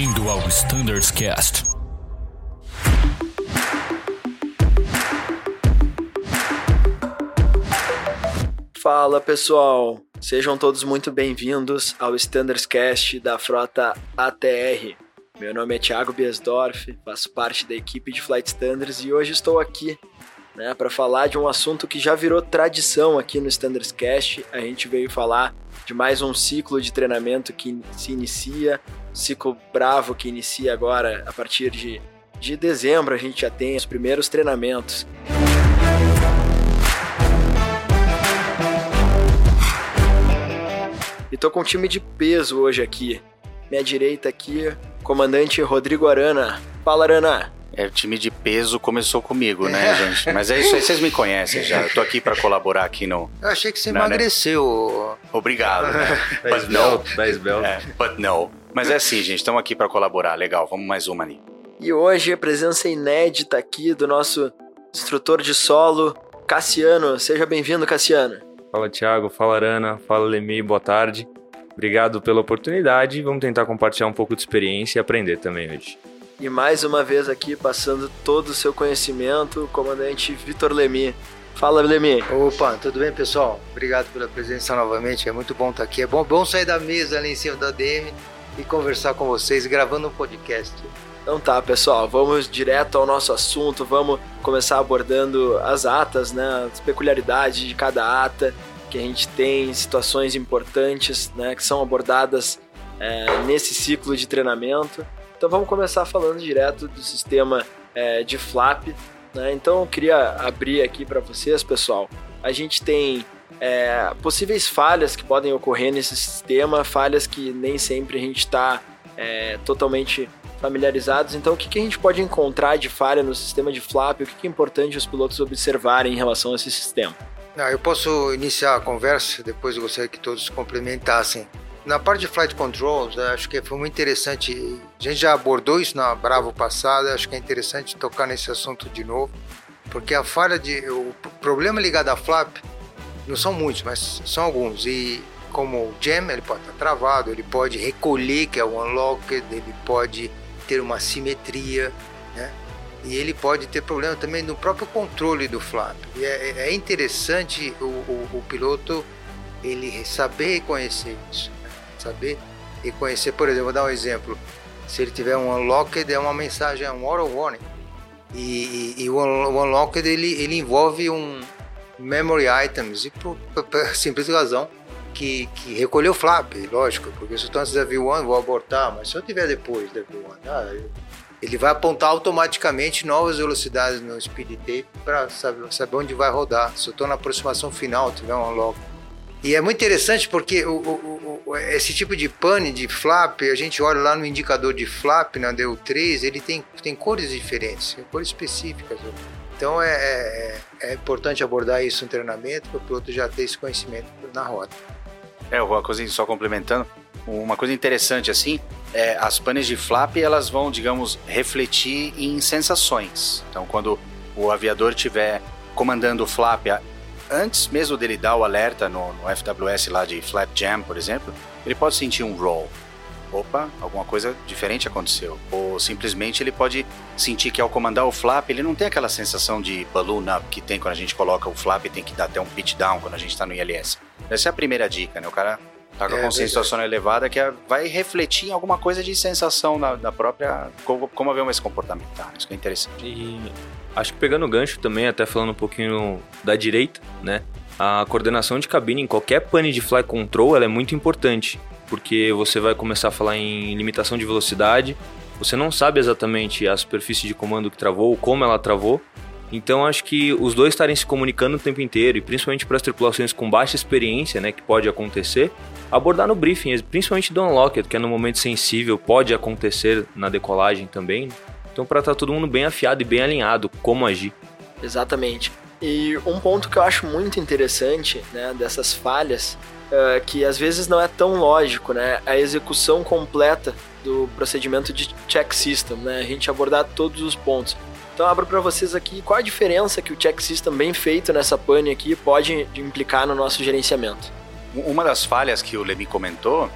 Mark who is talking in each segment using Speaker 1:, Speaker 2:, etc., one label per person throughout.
Speaker 1: Bem-vindo ao Standards Cast.
Speaker 2: Fala pessoal, sejam todos muito bem-vindos ao Standards Cast da frota ATR. Meu nome é Thiago Biesdorf, faço parte da equipe de Flight Standards e hoje estou aqui né, para falar de um assunto que já virou tradição aqui no Standards Cast. A gente veio falar de mais um ciclo de treinamento que se inicia, ciclo bravo que inicia agora a partir de, de dezembro. A gente já tem os primeiros treinamentos. E tô com um time de peso hoje aqui. Minha direita aqui, comandante Rodrigo Arana. Fala, Arana.
Speaker 3: É, o time de peso começou comigo, né, gente? Mas é isso aí, vocês me conhecem já. Eu tô aqui para colaborar aqui no.
Speaker 4: Eu achei que você
Speaker 3: Não, né?
Speaker 4: emagreceu.
Speaker 3: Obrigado, né? But no. É, but no. Mas é assim, gente, estamos aqui para colaborar. Legal, vamos mais uma ali.
Speaker 2: E hoje a presença inédita aqui do nosso instrutor de solo, Cassiano. Seja bem-vindo, Cassiano.
Speaker 5: Fala Thiago, fala Arana, fala Lemi, boa tarde. Obrigado pela oportunidade. Vamos tentar compartilhar um pouco de experiência e aprender também hoje.
Speaker 2: E mais uma vez aqui passando todo o seu conhecimento, o comandante Vitor Lemi. Fala, Lemi.
Speaker 4: Opa, tudo bem, pessoal? Obrigado pela presença novamente. É muito bom estar aqui. É bom, bom sair da mesa ali em cima da DM e conversar com vocês, gravando um podcast.
Speaker 2: Então tá, pessoal, vamos direto ao nosso assunto, vamos começar abordando as atas, né, as peculiaridades de cada ata, que a gente tem situações importantes, né, que são abordadas é, nesse ciclo de treinamento. Então vamos começar falando direto do sistema é, de flap. Né? Então eu queria abrir aqui para vocês, pessoal. A gente tem é, possíveis falhas que podem ocorrer nesse sistema, falhas que nem sempre a gente está é, totalmente familiarizados. Então, o que, que a gente pode encontrar de falha no sistema de flap? O que, que é importante os pilotos observarem em relação a esse sistema?
Speaker 4: Não, eu posso iniciar a conversa, depois eu gostaria que todos complementassem. Na parte de flight controls, acho que foi muito interessante. A gente já abordou isso na Bravo passada, acho que é interessante tocar nesse assunto de novo, porque a falha de. O problema ligado à flap não são muitos, mas são alguns. E como o jam, ele pode estar travado, ele pode recolher, que é o unlocked, ele pode ter uma simetria, né? E ele pode ter problema também no próprio controle do flap. E é, é interessante o, o, o piloto ele saber reconhecer isso saber reconhecer, por exemplo, vou dar um exemplo. Se ele tiver um unlocked, é uma mensagem, é um auto warning. E, e, e o, unlocked ele, ele envolve um memory items, e por, por, por simples razão que, que recolheu flap, lógico, porque se eu estou antes da V1 vou abortar, mas se eu tiver depois da V1, ah, ele vai apontar automaticamente novas velocidades no speed tape para saber, saber onde vai rodar. Se eu estou na aproximação final, tiver um unlock. E é muito interessante porque o, o, esse tipo de pane, de flap, a gente olha lá no indicador de flap, na DU3, ele tem, tem cores diferentes, cores específicas. Então é, é, é importante abordar isso no treinamento para o piloto já ter esse conhecimento na roda.
Speaker 3: É, uma coisa só complementando, uma coisa interessante assim, é, as panes de flap elas vão, digamos, refletir em sensações. Então, quando o aviador estiver comandando o flap antes mesmo dele dar o alerta no, no FWS lá de Flat Jam, por exemplo, ele pode sentir um roll. Opa, alguma coisa diferente aconteceu. Ou simplesmente ele pode sentir que ao comandar o flap, ele não tem aquela sensação de balloon up que tem quando a gente coloca o flap e tem que dar até um pitch down quando a gente está no ILS. Essa é a primeira dica, né? O cara tá com a
Speaker 4: É,
Speaker 3: consciência situacional elevada que é- vai refletir em alguma coisa de sensação da, da própria. Como, como a avião vai se comportamentar. Isso que é interessante.
Speaker 5: E acho que pegando o gancho também, até falando um pouquinho da direita, né? A coordenação de cabine em qualquer pane de fly control ela é muito importante, porque você vai começar a falar em limitação de velocidade, você não sabe exatamente a superfície de comando que travou, como ela travou. Então acho que os dois estarem se comunicando o tempo inteiro, e principalmente para as tripulações com baixa experiência, né, que pode acontecer, abordar no briefing, principalmente do unlocked, que é no momento sensível, pode acontecer na decolagem também. né? Então para estar todo mundo bem afiado e bem alinhado como agir.
Speaker 2: Exatamente. E um ponto que eu acho muito interessante né, dessas falhas, é, que às vezes não é tão lógico, né, a execução completa do procedimento de check system, né, a gente abordar todos os pontos. Então abro para vocês aqui qual a diferença que o check system bem feito nessa pane aqui pode implicar no nosso gerenciamento.
Speaker 3: Uma das falhas que o Levi comentou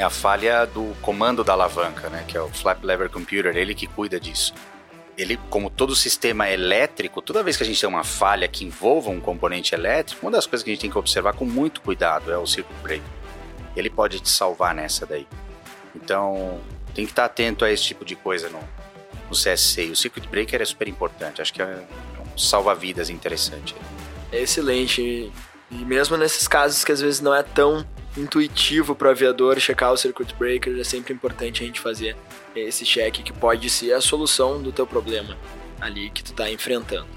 Speaker 3: é a falha do comando da alavanca, né, que é o flap lever computer, ele que cuida disso. Ele, como todo sistema elétrico, toda vez que a gente tem uma falha que envolva um componente elétrico, uma das coisas que a gente tem que observar com muito cuidado é o circuit breaker. Ele pode te salvar nessa daí. Então, tem que estar atento a esse tipo de coisa no, no CSC. E o circuit breaker é super importante. Acho que é um salva-vidas interessante.
Speaker 2: É excelente. E mesmo nesses casos que às vezes não é tão intuitivo para o aviador checar o circuit breaker, é sempre importante a gente fazer esse check que pode ser a solução do teu problema ali que tu está enfrentando,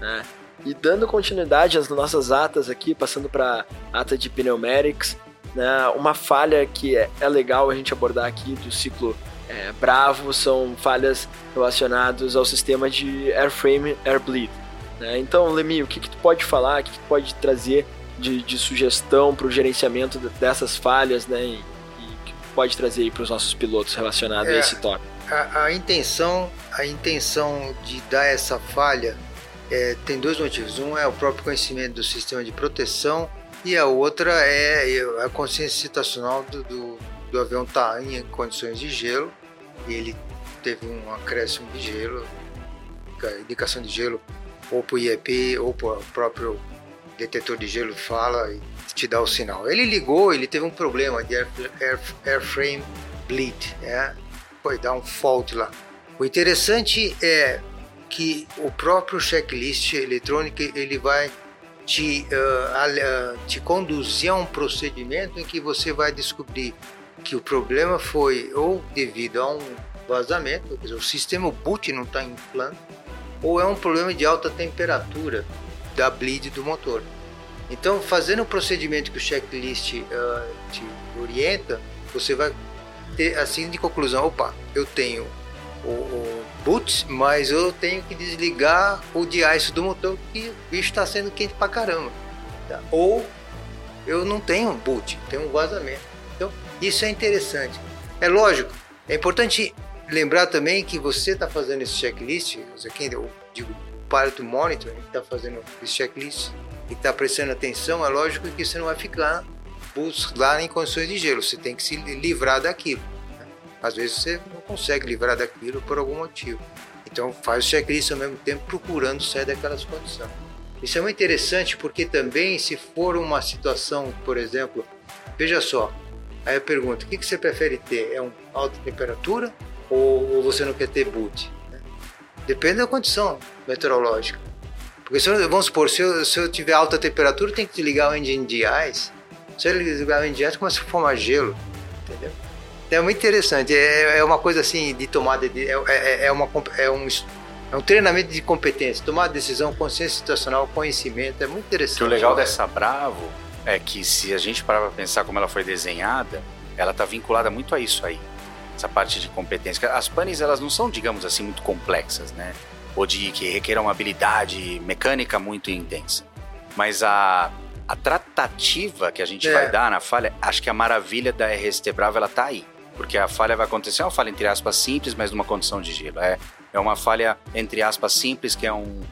Speaker 2: né? E dando continuidade às nossas atas aqui, passando para ata de pneumatics, né? Uma falha que é, é legal a gente abordar aqui do ciclo é, Bravo são falhas relacionadas ao sistema de airframe air bleed. Né? Então, Lemi, o que, que tu pode falar, o que, que tu pode trazer de, de sugestão para o gerenciamento dessas falhas, né? E, e que pode trazer para os nossos pilotos relacionado é, a esse tópico.
Speaker 4: A, a, intenção, a intenção de dar essa falha é, tem dois motivos. Um é o próprio conhecimento do sistema de proteção e a outra é a consciência situacional do, do, do avião estar tá em condições de gelo e ele teve um acréscimo de gelo, indicação de gelo ou para o IEP ou para o próprio detetor de gelo fala e te dá o sinal. Ele ligou, ele teve um problema de air, air, airframe bleed, né? foi dar um fault lá. O interessante é que o próprio checklist eletrônico ele vai te, uh, te conduzir a um procedimento em que você vai descobrir que o problema foi ou devido a um vazamento, dizer, o sistema boot não está em plano, ou é um problema de alta temperatura da bleed do motor. Então, fazendo o procedimento que o checklist uh, te orienta, você vai ter assim de conclusão: opa, eu tenho o, o boot, mas eu tenho que desligar o de-ice do motor que o bicho está sendo quente pra caramba. Tá? Ou eu não tenho boot, tenho um vazamento. Então, isso é interessante. É lógico, é importante lembrar também que você está fazendo esse checklist, aqui eu digo pilot monitor, que está fazendo esse checklist e está prestando atenção, é lógico que você não vai ficar lá em condições de gelo, você tem que se livrar daquilo. Né? Às vezes você não consegue livrar daquilo por algum motivo. Então faz o checklist ao mesmo tempo procurando sair daquelas condições. Isso é muito interessante porque também se for uma situação, por exemplo, veja só, aí eu pergunto, o que você prefere ter? É uma alta temperatura ou você não quer ter boot? Depende da condição meteorológica. Porque se eu, vamos supor, se eu, se eu tiver alta temperatura, tem que desligar o engine de ice. Se eu desligar o engine de ice, começa a formar gelo. Entendeu? É muito interessante. É, é uma coisa assim de tomada de. É, é, é, uma, é, um, é um treinamento de competência. Tomar decisão, consciência situacional, conhecimento. É muito interessante.
Speaker 3: O legal dessa Bravo é que se a gente parar para pensar como ela foi desenhada, ela está vinculada muito a isso aí essa parte de competência. As panes, elas não são, digamos assim, muito complexas, né? Ou de que requeram uma habilidade mecânica muito intensa. Mas a, a tratativa que a gente é. vai dar na falha, acho que a maravilha da RST Bravo, ela tá aí. Porque a falha vai acontecer, é uma falha entre aspas simples, mas numa condição de gelo. É, é uma falha entre aspas simples, que é um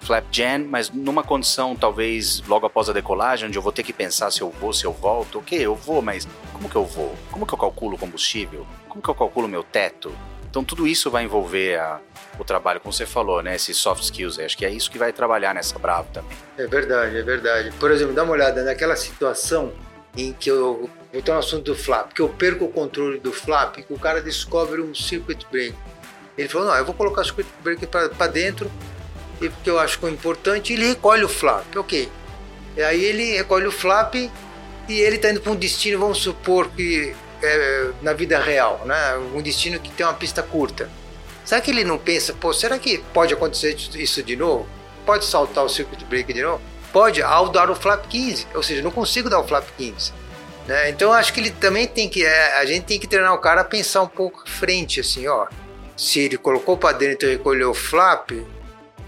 Speaker 3: flap jam, mas numa condição talvez logo após a decolagem, onde eu vou ter que pensar se eu vou, se eu volto. Ok, eu vou, mas como que eu vou? Como que eu calculo o combustível? Como que eu calculo meu teto? Então tudo isso vai envolver a, o trabalho, como você falou, né? Esses soft skills. Acho que é isso que vai trabalhar nessa Bravo também.
Speaker 4: É verdade, é verdade. Por exemplo, dá uma olhada naquela situação em que eu vou ter um assunto do flap, que eu perco o controle do flap, que o cara descobre um circuit break. Ele falou, não, eu vou colocar o circuit break para dentro, e porque eu acho que é importante, ele recolhe o flap, ok. E aí ele recolhe o flap e ele está indo para um destino, vamos supor que é, na vida real, né? Um destino que tem uma pista curta. Será que ele não pensa, pô, será que pode acontecer isso de novo? Pode saltar o circuit break de novo? Pode, ao dar o flap 15, ou seja, não consigo dar o flap 15. Né? Então acho que ele também tem que, é, a gente tem que treinar o cara a pensar um pouco à frente, assim, ó. Se ele colocou para dentro e recolheu o flap,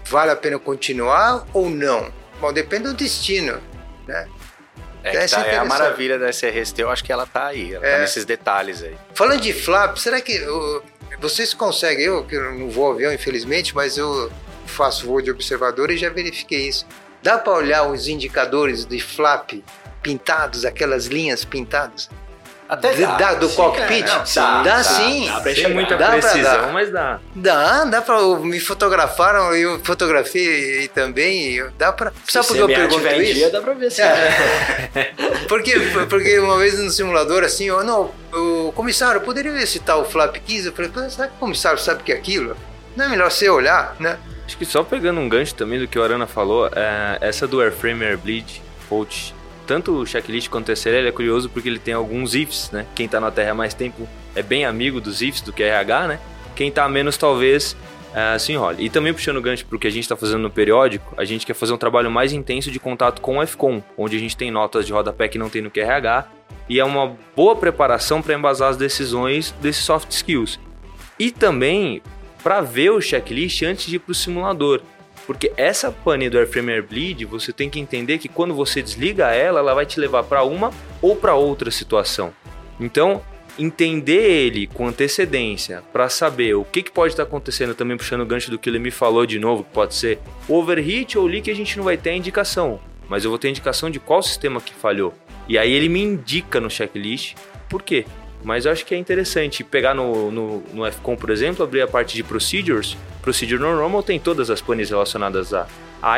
Speaker 4: vale a pena continuar ou não? Bom, depende do destino, né?
Speaker 3: É, tá, é a maravilha da SRST, eu acho que ela tá aí, ela tá é. tá nesses detalhes aí.
Speaker 4: Falando de flap, será que uh, vocês conseguem, eu que não vou avião infelizmente, mas eu faço voo de observador e já verifiquei isso. Dá para olhar os indicadores de flap pintados, aquelas linhas pintadas?
Speaker 3: Até
Speaker 4: Da-
Speaker 3: dá.
Speaker 4: do
Speaker 3: sim,
Speaker 4: cockpit?
Speaker 3: cara.
Speaker 4: Dá, dá sim.
Speaker 2: dá pra
Speaker 5: Sem muita
Speaker 4: Dá
Speaker 5: precisão, mas dá.
Speaker 4: Dá, dá pra. Me fotografaram, eu fotografei também. eu- Dá pra. Sabe por que eu pergunto isso?
Speaker 2: dia, dá pra ver se
Speaker 4: Porque, porque uma vez no simulador, assim, eu, não, o comissário, poderia ver se tá o flap 15? Eu falei, "Pô, será que o comissário sabe o que é aquilo? Não é melhor você olhar, né?
Speaker 5: Acho que só pegando um gancho também do que o Arana falou, é, essa do Airframe Airbleed, Coach, tanto o checklist quanto o terceiro, ele é curioso porque ele tem alguns ifs, né? Quem tá na Terra há mais tempo é bem amigo dos ifs do que RH, né? Quem tá menos, talvez, é, se enrole. E também puxando o gancho pro que a gente tá fazendo no periódico, a gente quer fazer um trabalho mais intenso de contato com o FCOM, onde a gente tem notas de rodapé que não tem no QRH, e é uma boa preparação para embasar as decisões desses soft skills. E também para ver o checklist antes de ir para o simulador. Porque essa pane do Airframe Airbleed, você tem que entender que quando você desliga ela, ela vai te levar para uma ou para outra situação. Então, entender ele com antecedência para saber o que, que pode estar acontecendo, também puxando o gancho do que ele me falou de novo, que pode ser overheat ou leak, a gente não vai ter a indicação, mas eu vou ter a indicação de qual sistema que falhou. E aí ele me indica no checklist por quê. Mas eu acho que é interessante pegar no, no, no FCOM, por exemplo, abrir a parte de procedures. Procedure normal tem todas as panes relacionadas a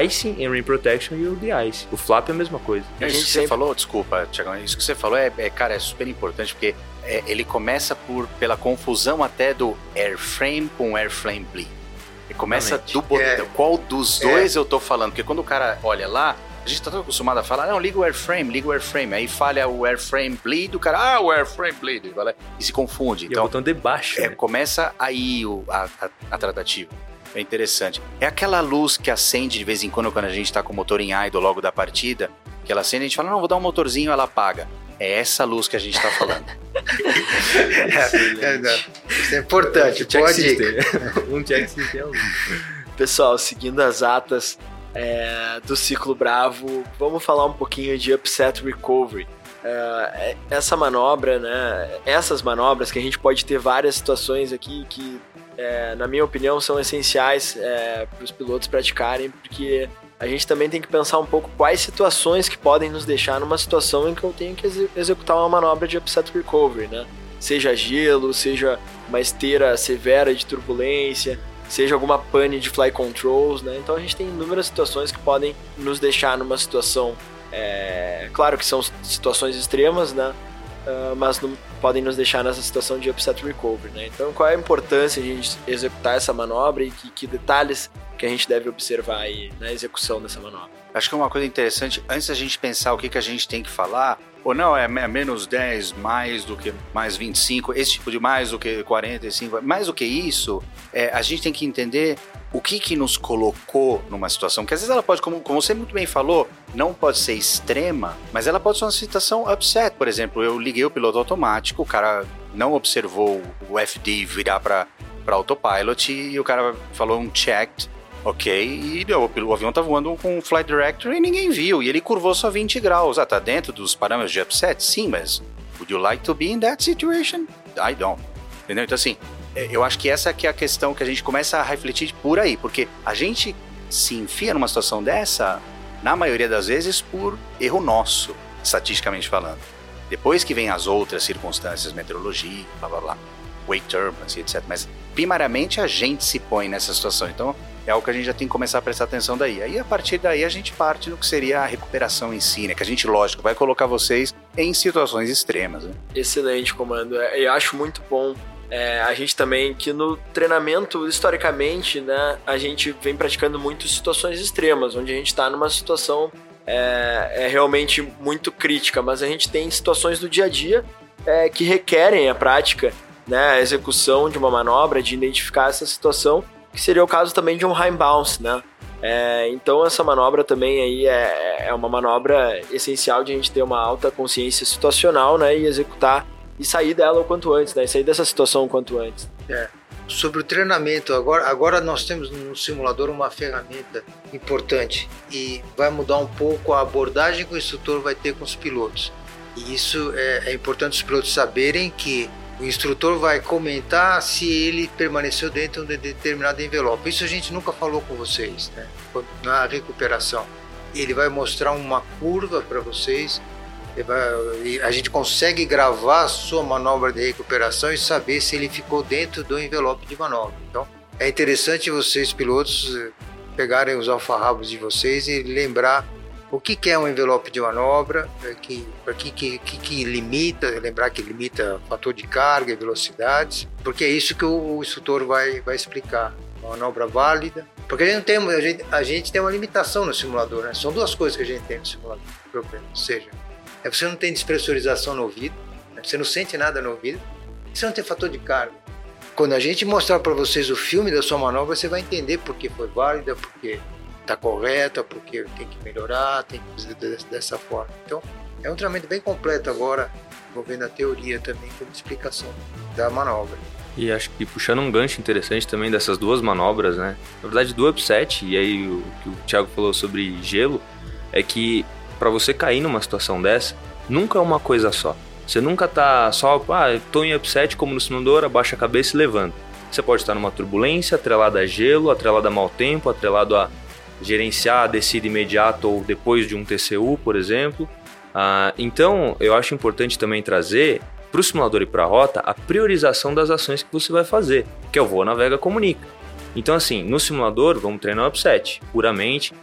Speaker 5: icing, and rain protection e o de-ice. O flap é a mesma coisa.
Speaker 3: É
Speaker 2: A
Speaker 3: isso que
Speaker 2: sempre-
Speaker 3: você falou, desculpa, Tiagão, isso que você falou é, é, cara, é super importante porque é, ele começa por pela confusão até do airframe com airframe bleed. Ele começa
Speaker 5: Exatamente.
Speaker 3: do botão,
Speaker 4: É.
Speaker 3: qual dos dois eu tô falando, porque quando o cara olha lá, a gente tá todo acostumado a falar, não, liga o airframe, liga o airframe, aí falha o airframe bleed, o cara, ah, o airframe bleed, e se confunde.
Speaker 5: E é o
Speaker 3: Então,
Speaker 5: botão de baixo.
Speaker 3: é,
Speaker 5: né?
Speaker 3: começa aí o, a, a, a tratativa. É interessante. É aquela luz que acende de vez em quando quando a gente tá com o motor em idle logo da partida, que ela acende e a gente fala, não, vou dar um motorzinho, ela apaga. É essa luz que a gente tá falando.
Speaker 4: É, não. Isso é importante,
Speaker 5: Check
Speaker 4: pode
Speaker 5: um check system é um.
Speaker 2: Pessoal, seguindo as atas é, do ciclo Bravo, vamos falar um pouquinho de Upset Recovery. É, essa manobra, né? Essas manobras que a gente pode ter várias situações aqui que, é, na minha opinião, são essenciais para os pilotos praticarem, porque a gente também tem que pensar um pouco quais situações que podem nos deixar numa situação em que eu tenho que exe- executar uma manobra de Upset Recovery, né? Seja gelo, seja uma esteira severa de turbulência, seja alguma pane de fly controls, né? Então a gente tem inúmeras situações que podem nos deixar numa situação, é, claro que são situações extremas, né? Ah, mas não podem nos deixar nessa situação de upset recovery, né? Então qual é a importância de a gente executar essa manobra e que, que detalhes que a gente deve observar aí na execução dessa manobra?
Speaker 3: Acho que é uma coisa interessante, antes da gente pensar o que, que a gente tem que falar, ou não, é me- menos 10, mais do que mais 25, esse tipo de mais do que 45, mais do que isso, é, a gente tem que entender o que que nos colocou numa situação, que às vezes ela pode, como, como você muito bem falou, não pode ser extrema, mas ela pode ser uma situação upset. Por exemplo, eu liguei o piloto automático, o cara não observou o FD virar para autopilot e o cara falou um checked, Ok, e deu, o avião tá voando com um flight director e ninguém viu, e ele curvou só 20 graus. Ah, tá dentro dos parâmetros de upset? Sim, mas would you like to be in that situation? I don't. Entendeu? Então, assim, é, eu acho que essa que é a questão que a gente começa a refletir por aí, porque a gente se enfia numa situação dessa, na maioria das vezes, por erro nosso, estatisticamente falando. Depois que vem as outras circunstâncias, meteorologia, blá blá blá, wake turbulence, etc. Mas, primariamente, a gente se põe nessa situação. Então, é algo que a gente já tem que começar a prestar atenção daí. Aí, a partir daí, a gente parte no que seria a recuperação em si, né? Que a gente, lógico, vai colocar vocês em situações extremas, né?
Speaker 2: Excelente, comando. É, Eu acho muito bom é, a gente também que no treinamento, historicamente, né, a gente vem praticando muito situações extremas, onde a gente está numa situação é, é realmente muito crítica, mas a gente tem situações do dia a dia é, que requerem a prática, né, a execução de uma manobra, de identificar essa situação, que seria o caso também de um high bounce, né? É, então essa manobra também aí é, é uma manobra essencial de a gente ter uma alta consciência situacional, né, e executar e sair dela o quanto antes, né, e sair dessa situação o quanto antes.
Speaker 4: Sobre o treinamento, agora, agora nós temos no simulador uma ferramenta importante e vai mudar um pouco a abordagem que o instrutor vai ter com os pilotos. E isso é, é importante os pilotos saberem que o instrutor vai comentar se ele permaneceu dentro de determinado envelope. Isso a gente nunca falou com vocês, né? na recuperação. Ele vai mostrar uma curva para vocês a gente consegue gravar a sua manobra de recuperação e saber se ele ficou dentro do envelope de manobra. Então, é interessante vocês, pilotos, pegarem os alfarrabos de vocês e lembrar o que, que é um envelope de manobra, é que, que, que, que, que limita, lembrar que limita fator de carga e velocidades, porque é isso que o, o instrutor vai, vai explicar. Uma manobra válida, porque a gente, tem, a, gente, a gente tem uma limitação no simulador, né? São duas coisas que a gente tem no simulador, problema. Ou seja, é você não tem despressurização no ouvido, né? você não sente nada no ouvido, e você não tem fator de carga. Quando a gente mostrar para vocês o filme da sua manobra, você vai entender por que foi válida, porque está correta, porque tem que melhorar, tem que fazer dessa forma. Então, é um treinamento bem completo agora, envolvendo a teoria também como explicação da manobra.
Speaker 5: E acho que puxando um gancho interessante também dessas duas manobras, né? Na verdade, do upset, e aí o que o Thiago falou sobre gelo, é que para você cair numa situação dessa, nunca é uma coisa só. Você nunca tá só, ah, tô em upset como no simulador, abaixa a cabeça e levanta. Você pode estar numa turbulência, atrelada a gelo, atrelada a mau tempo, atrelado a gerenciar a descida imediata ou depois de um TCU, por exemplo. Ah, então, eu acho importante também trazer para o simulador e para a rota a priorização das ações que você vai fazer, que é o Voa, Navega, Comunica. Então, assim, no simulador, vamos treinar o upset puramente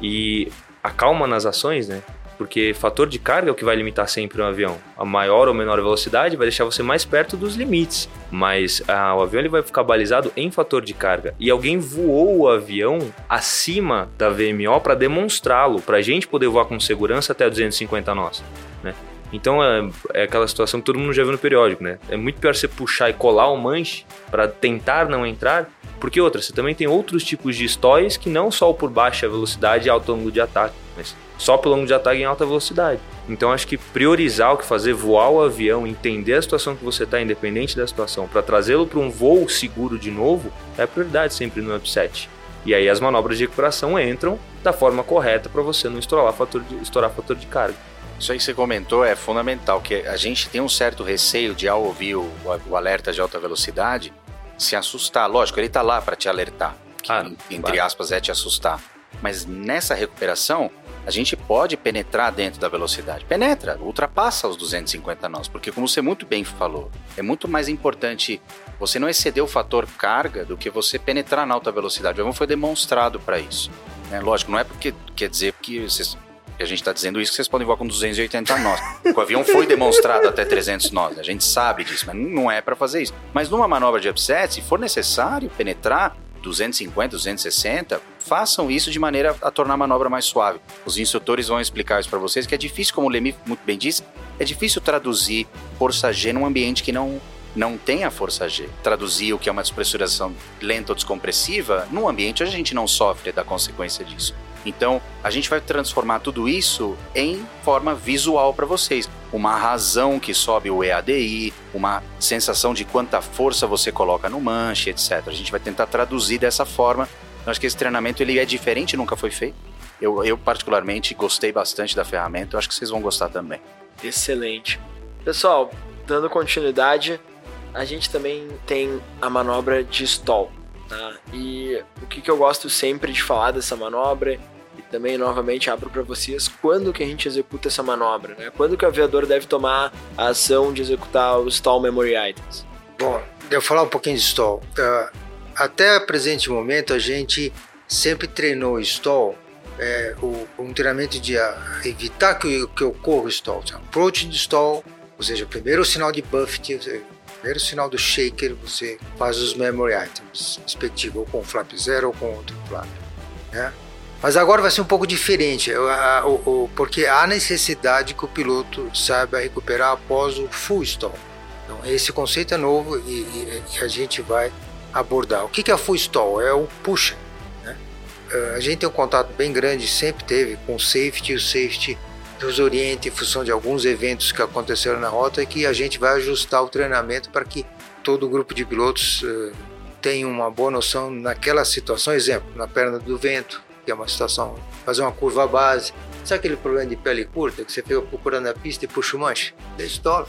Speaker 5: e a calma nas ações, né? Porque fator de carga é o que vai limitar sempre um avião. A maior ou menor velocidade vai deixar você mais perto dos limites, mas ah, o avião ele vai ficar balizado em fator de carga. E alguém voou o avião acima da VMO para demonstrá-lo, para a gente poder voar com segurança até 250 nós. Né? Então é, é, aquela situação que todo mundo já viu no periódico, né? É muito pior você puxar e colar o manche para tentar não entrar, porque outra, você também tem outros tipos de stóis que não só por baixa velocidade e alto ângulo de ataque, mas só pelo ângulo de ataque em alta velocidade. Então acho que priorizar o que fazer, voar o avião, entender a situação que você está, independente da situação, para trazê-lo para um voo seguro de novo, é a prioridade sempre no upset. E aí as manobras de recuperação entram da forma correta para você não estourar fator de, estourar fator de carga.
Speaker 3: Isso aí que você comentou é fundamental, que a gente tem um certo receio de, ao ouvir o, o alerta de alta velocidade, se assustar. Lógico, ele está lá para te alertar, que, ah, entre aspas, é te assustar. Mas nessa recuperação, a gente pode penetrar dentro da velocidade. Penetra, ultrapassa os 250 nós, porque como você muito bem falou, é muito mais importante você não exceder o fator carga do que você penetrar na alta velocidade. O avião foi demonstrado para isso. Né? Lógico, não é porque quer dizer que vocês a gente está dizendo isso que vocês podem voar com 280 nós. O avião foi demonstrado até 300 nós, a gente sabe disso, mas não é para fazer isso. Mas numa manobra de upset, se for necessário penetrar 250, 260, façam isso de maneira a tornar a manobra mais suave. Os instrutores vão explicar isso para vocês, que é difícil, como o Lemi muito bem disse, é difícil traduzir força G num ambiente que não não tem a força G. Traduzir o que é uma despressurização lenta ou descompressiva, num ambiente a gente não sofre da consequência disso. Então, a gente vai transformar tudo isso em forma visual para vocês. Uma razão que sobe o EADI, uma sensação de quanta força você coloca no manche, etc. A gente vai tentar traduzir dessa forma. Eu acho que esse treinamento ele é diferente, nunca foi feito. Eu, eu particularmente gostei bastante da ferramenta, eu acho que vocês vão gostar também.
Speaker 2: Excelente. Pessoal, dando continuidade, a gente também tem a manobra de stall. Tá? E o que, que eu gosto sempre de falar dessa manobra e também novamente abro para vocês quando que a gente executa essa manobra, né? Quando que o aviador deve tomar a ação de executar os stall memory items?
Speaker 4: Bom, eu falar um pouquinho de stall. Uh, até presente momento a gente sempre treinou stall, é, o, um treinamento de uh, evitar que, que ocorra o stall, approach de stall, ou seja, primeiro o sinal de buffet, primeiro sinal do shaker, você faz os memory items, respectivo, ou com flap zero ou com outro flap. Né? Mas agora vai ser um pouco diferente, porque há necessidade que o piloto saiba recuperar após o full stall. Então, esse conceito é novo e, a gente vai abordar. O que é full stall? É o push. Né? Eh, a gente tem um contato bem grande, sempre teve, com o safety. O safety nos orienta em função de alguns eventos que aconteceram na rota e que a gente vai ajustar o treinamento para que todo o grupo de pilotos uh, tenha uma boa noção naquela situação. Exemplo, na perna do vento, que é uma situação, fazer uma curva base. Sabe aquele problema de pele curta que você fica procurando a pista e puxa o manche? É história.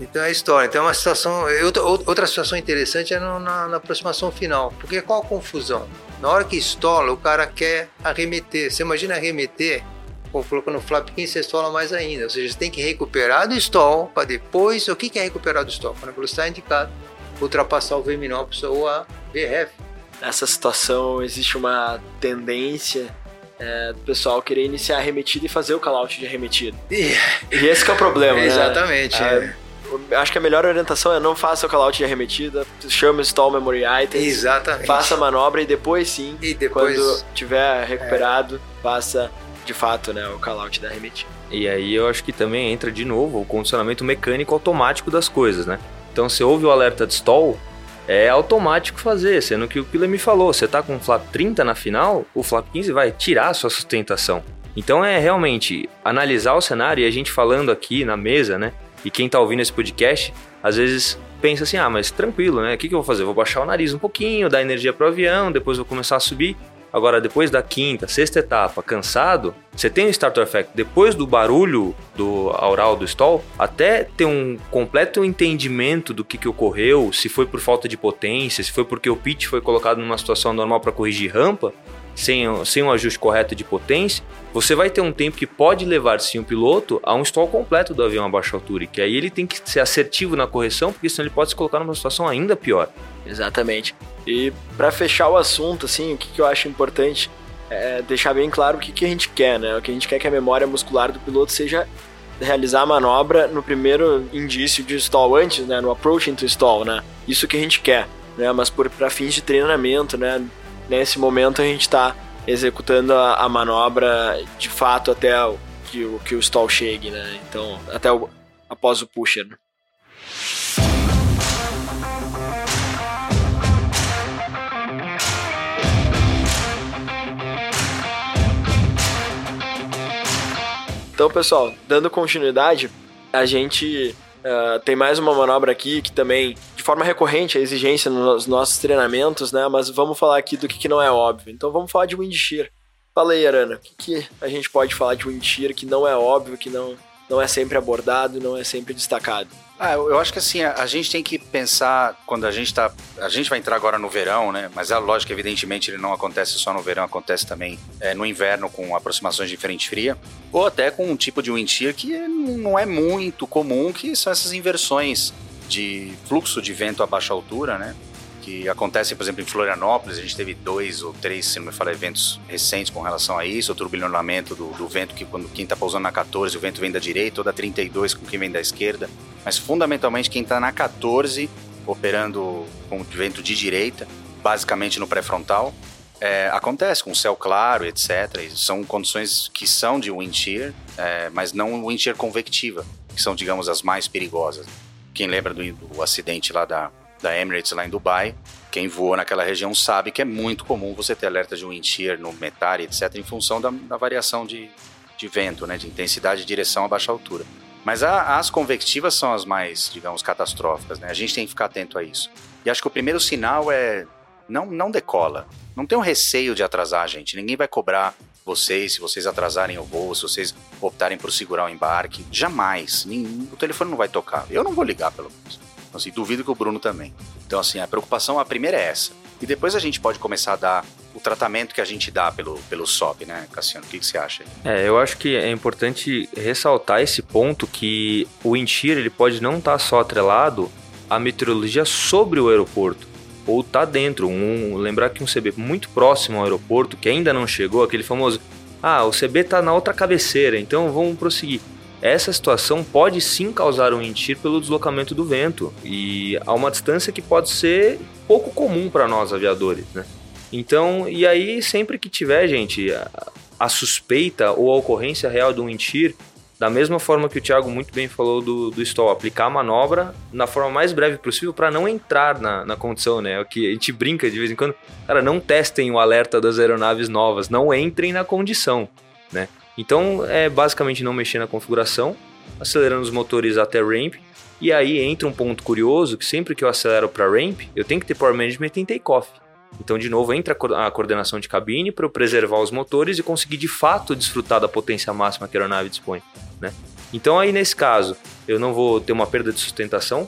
Speaker 4: Então é história. Então é uma situação. Outra, outra situação interessante é no, na, na, aproximação final. Porque qual a confusão? Na hora que estola, o cara quer arremeter. Você imagina arremeter 15, você estola mais ainda. Ou seja, você tem que recuperar do stall para depois. O que, que é recuperar do stall? Quando a velocidade indicada, ultrapassar o VMINOPS ou a VRF.
Speaker 2: Nessa situação existe uma tendência é, do pessoal querer iniciar a arremetida e fazer o callout de arremetida.
Speaker 4: E,
Speaker 2: E esse que é o problema, né?
Speaker 4: exatamente. É.
Speaker 2: Acho que a melhor orientação é não faça o callout de arremetida, chame o stall memory items,
Speaker 4: Exatamente.
Speaker 2: faça a manobra e depois sim,
Speaker 4: E depois.
Speaker 2: quando tiver recuperado, faça de fato né, o callout da arremetida.
Speaker 5: E aí eu acho que também entra de novo o condicionamento mecânico automático das coisas, né? Então você ouve o alerta de stall, é automático fazer, sendo que o Killer me falou, você tá com o flap 30 na final, o flap 15 vai tirar a sua sustentação. Então é realmente analisar o cenário e a gente falando aqui na mesa, né? E quem tá ouvindo esse podcast, às vezes pensa assim, ah, mas tranquilo, né? O que, que eu vou fazer? Vou baixar o nariz um pouquinho, dar energia pro avião, depois vou começar a subir. Agora, depois da quinta, sexta etapa, cansado, você tem o starter effect. Depois do barulho do aural do stall, até ter um completo entendimento do que, que ocorreu, se foi por falta de potência, se foi porque o pitch foi colocado numa situação normal para corrigir rampa, sem, sem um ajuste correto de potência, você vai ter um tempo que pode levar sim o piloto a um stall completo do avião a baixa altura, e que aí ele tem que ser assertivo na correção, porque senão ele pode se colocar numa situação ainda pior.
Speaker 2: Exatamente. E para fechar o assunto, assim, o que, que eu acho importante é deixar bem claro o que, que a gente quer, né? O que a gente quer é que a memória muscular do piloto seja realizar a manobra no primeiro indício de stall antes, né? No approach into stall, né? Isso que a gente quer, né? Mas para fins de treinamento, né? Nesse momento a gente está executando a, a, manobra de fato até o, que, o, que o stall chegue, né? Então, até o, após o pusher. Né? Então, pessoal, dando continuidade, a gente uh, tem mais uma manobra aqui que também, de forma recorrente, é exigência nos nossos treinamentos, né? Mas vamos falar aqui do que, que não é óbvio. Então, vamos falar de wind shear. Fala aí, Arana, o que, que a gente pode falar de wind shear que não é óbvio, que não, não é sempre abordado, não é sempre destacado?
Speaker 3: Ah, eu, acho que assim, a, gente tem que pensar quando a gente tá. A gente vai entrar agora no verão, né? Mas é lógico evidentemente, ele não acontece só no verão, acontece também é, no inverno com aproximações de frente fria. Ou até com um tipo de wind shear que não é muito comum, que são essas inversões de fluxo de vento a baixa altura, né? Que acontecem, por exemplo, em Florianópolis. A gente teve dois ou três, se não me falar, eventos recentes com relação a isso. O turbilhonamento do, do vento, que quando quem está pousando na 14, o vento vem da direita, ou da 32 com quem vem da esquerda. Mas fundamentalmente quem está na 14, operando com vento de direita, basicamente no pré-frontal, é, acontece com céu claro, etc. São condições que são de wind shear, é, mas não wind shear convectiva, que são, digamos, as mais perigosas. Quem lembra do, do acidente lá da da Emirates lá em Dubai. Quem voa naquela região sabe que é muito comum você ter alerta de wind shear no Metari, etc., em função da, da variação de, de vento, né, de intensidade e direção a baixa altura. Mas a, as convectivas são as mais, digamos, catastróficas, né? A gente tem que ficar atento a isso. E acho que o primeiro sinal é não, não decola. Não tem um receio de atrasar, gente. Ninguém vai cobrar vocês se vocês atrasarem o voo, se vocês optarem por segurar o embarque. Jamais. o telefone não vai tocar. Eu não vou ligar, pelo menos. Assim, duvido que o Bruno também. Então, assim, a preocupação, a primeira é essa. E depois a gente pode começar a dar o tratamento que a gente dá pelo, pelo SOP, né, Cassiano? O que, que você acha?
Speaker 5: É, eu acho que é importante ressaltar esse ponto que o shear, ele pode não estar tá só atrelado à meteorologia sobre o aeroporto ou tá dentro. Um, lembrar que um CB muito próximo ao aeroporto, que ainda não chegou, aquele famoso, ah, o CB tá na outra cabeceira, então vamos prosseguir essa situação pode sim causar um entir pelo deslocamento do vento e a uma distância que pode ser pouco comum para nós aviadores, né? Então, e aí sempre que tiver, gente, a, a suspeita ou a ocorrência real de um entir, da mesma forma que o Thiago muito bem falou do, do stall, aplicar a manobra na forma mais breve possível para não entrar na, na condição, né? É o que a gente brinca de vez em quando, cara, não testem o alerta das aeronaves novas, não entrem na condição, né? Então é basicamente não mexer na configuração, acelerando os motores até ramp. E aí entra um ponto curioso que sempre que eu acelero para ramp, eu tenho que ter power management em takeoff. Então, de novo, entra a coordenação de cabine para eu preservar os motores e conseguir de fato desfrutar da potência máxima que a aeronave dispõe. Né? Então, aí nesse caso, eu não vou ter uma perda de sustentação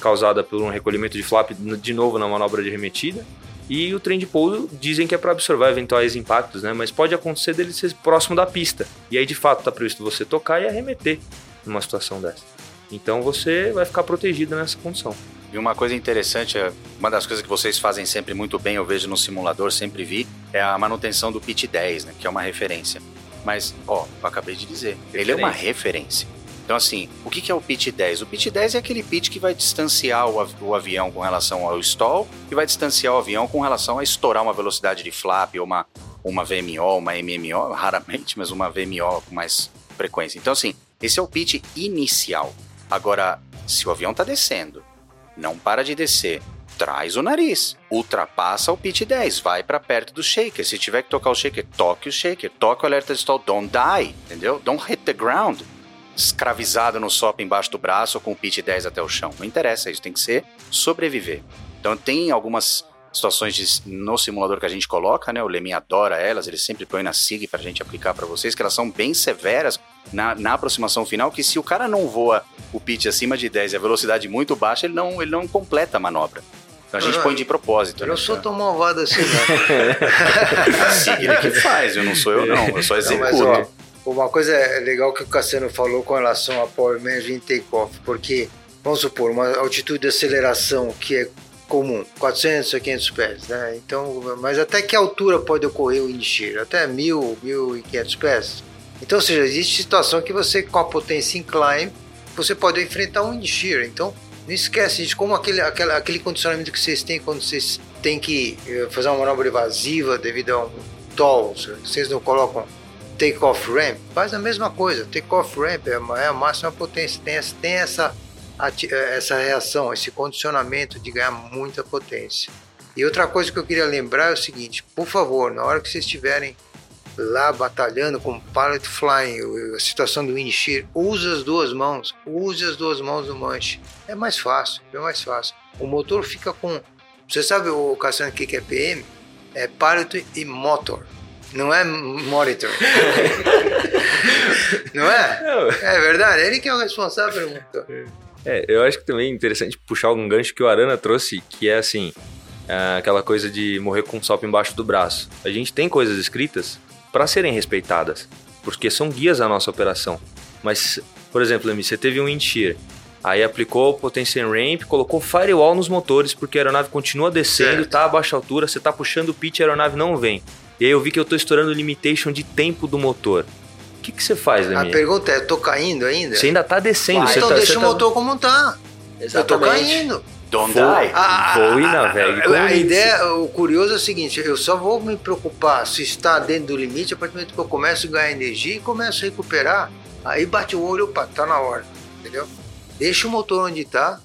Speaker 5: causada por um recolhimento de flap de novo na manobra de remetida. E o trem de pouso dizem que é para absorver eventuais impactos, né? Mas pode acontecer dele ser próximo da pista. E aí de fato está previsto você tocar e arremeter numa situação dessa. Então você vai ficar protegido nessa condição.
Speaker 3: E uma coisa interessante, é, uma das coisas que vocês fazem sempre muito bem, eu vejo no simulador, sempre vi, é a manutenção do pitch 10, né, que é uma referência. Mas, ó, eu acabei de dizer, ele é uma referência. Então, assim, o que é o pitch 10? O pitch 10 é aquele pitch que vai distanciar o, av o avião com relação ao stall e vai distanciar o avião com relação a estourar uma velocidade de flap ou uma, uma VMO, uma MMO, raramente, mas uma VMO com mais frequência. Então, assim, esse é o pitch inicial. Agora, se o avião está descendo, não para de descer, traz o nariz, ultrapassa o pitch 10, vai para perto do shaker. Se tiver que tocar o shaker, toque o shaker, toque o alerta de stall, don't die, entendeu? Don't hit the ground escravizado no SOP embaixo do braço ou com o pitch 10 até o chão. Não interessa, isso tem que ser sobreviver. Então tem algumas situações de, no simulador que a gente coloca, né? O Lemin adora elas, ele sempre põe na SIG pra gente aplicar para vocês, que elas são bem severas na, na, aproximação final, que se o cara não voa o pitch acima de 10 e a velocidade muito baixa, ele não, ele não completa a manobra. Então a gente põe de propósito.
Speaker 4: Eu
Speaker 3: né?
Speaker 4: não sou tão malvado assim, não.
Speaker 3: SIG ele que faz, eu não sou eu não, eu só executo. Não, mas, ó,
Speaker 4: uma coisa legal que o Cassiano falou com relação a Power Management Takeoff, porque, vamos supor, uma altitude de aceleração que é comum, 400 a 500 pés, né? Então, mas até que altura pode ocorrer o shear? Até 1000, 1500 pés? Então, ou seja, existe situação que você, com a potência incline, você pode enfrentar um shear. Então, não esquece de como aquele, aquele, aquele condicionamento que vocês têm quando vocês têm que eh, fazer uma manobra evasiva devido a um toll, vocês não colocam take-off ramp, faz a mesma coisa. Take-off ramp é a, é máxima potência, tem, tem essa, essa reação, esse condicionamento de ganhar muita potência. E outra coisa que eu queria lembrar é o seguinte: por favor, na hora que vocês estiverem lá batalhando com pilot flying, a situação do wind shear, use as duas mãos, use as duas mãos no manche. É mais fácil, é mais fácil. O motor fica com. Você sabe o Cassiano o que é PM? É pilot e motor não é monitor. não é? Não. É verdade, ele que é o responsável pelo motor.
Speaker 5: É, eu acho que também é interessante puxar algum gancho que o Arana trouxe, que é assim, é aquela coisa de morrer com um sopo embaixo do braço. A gente tem coisas escritas para serem respeitadas, porque são guias da nossa operação. Mas, por exemplo, você teve um wind shear, aí aplicou potência ramp, colocou firewall nos motores, porque a aeronave continua descendo, certo. tá a baixa altura, você tá puxando o pitch, a aeronave não vem. E aí eu vi que eu tô estourando o limitation de tempo do motor. O que, que você faz, Leminha?
Speaker 4: A pergunta é, tô caindo ainda?
Speaker 5: Você ainda tá descendo.
Speaker 4: então
Speaker 5: tá,
Speaker 4: deixa o
Speaker 5: tá...
Speaker 4: motor como tá. Exatamente. Eu tô caindo.
Speaker 3: Don't die.
Speaker 5: Voe, navegue
Speaker 4: a, a, a ideia, o curioso é o seguinte, eu só vou me preocupar se está dentro do limite a partir do momento que eu começo a ganhar energia e começo a recuperar. Aí bate o olho, opa, tá na hora, entendeu? Deixa o motor onde tá,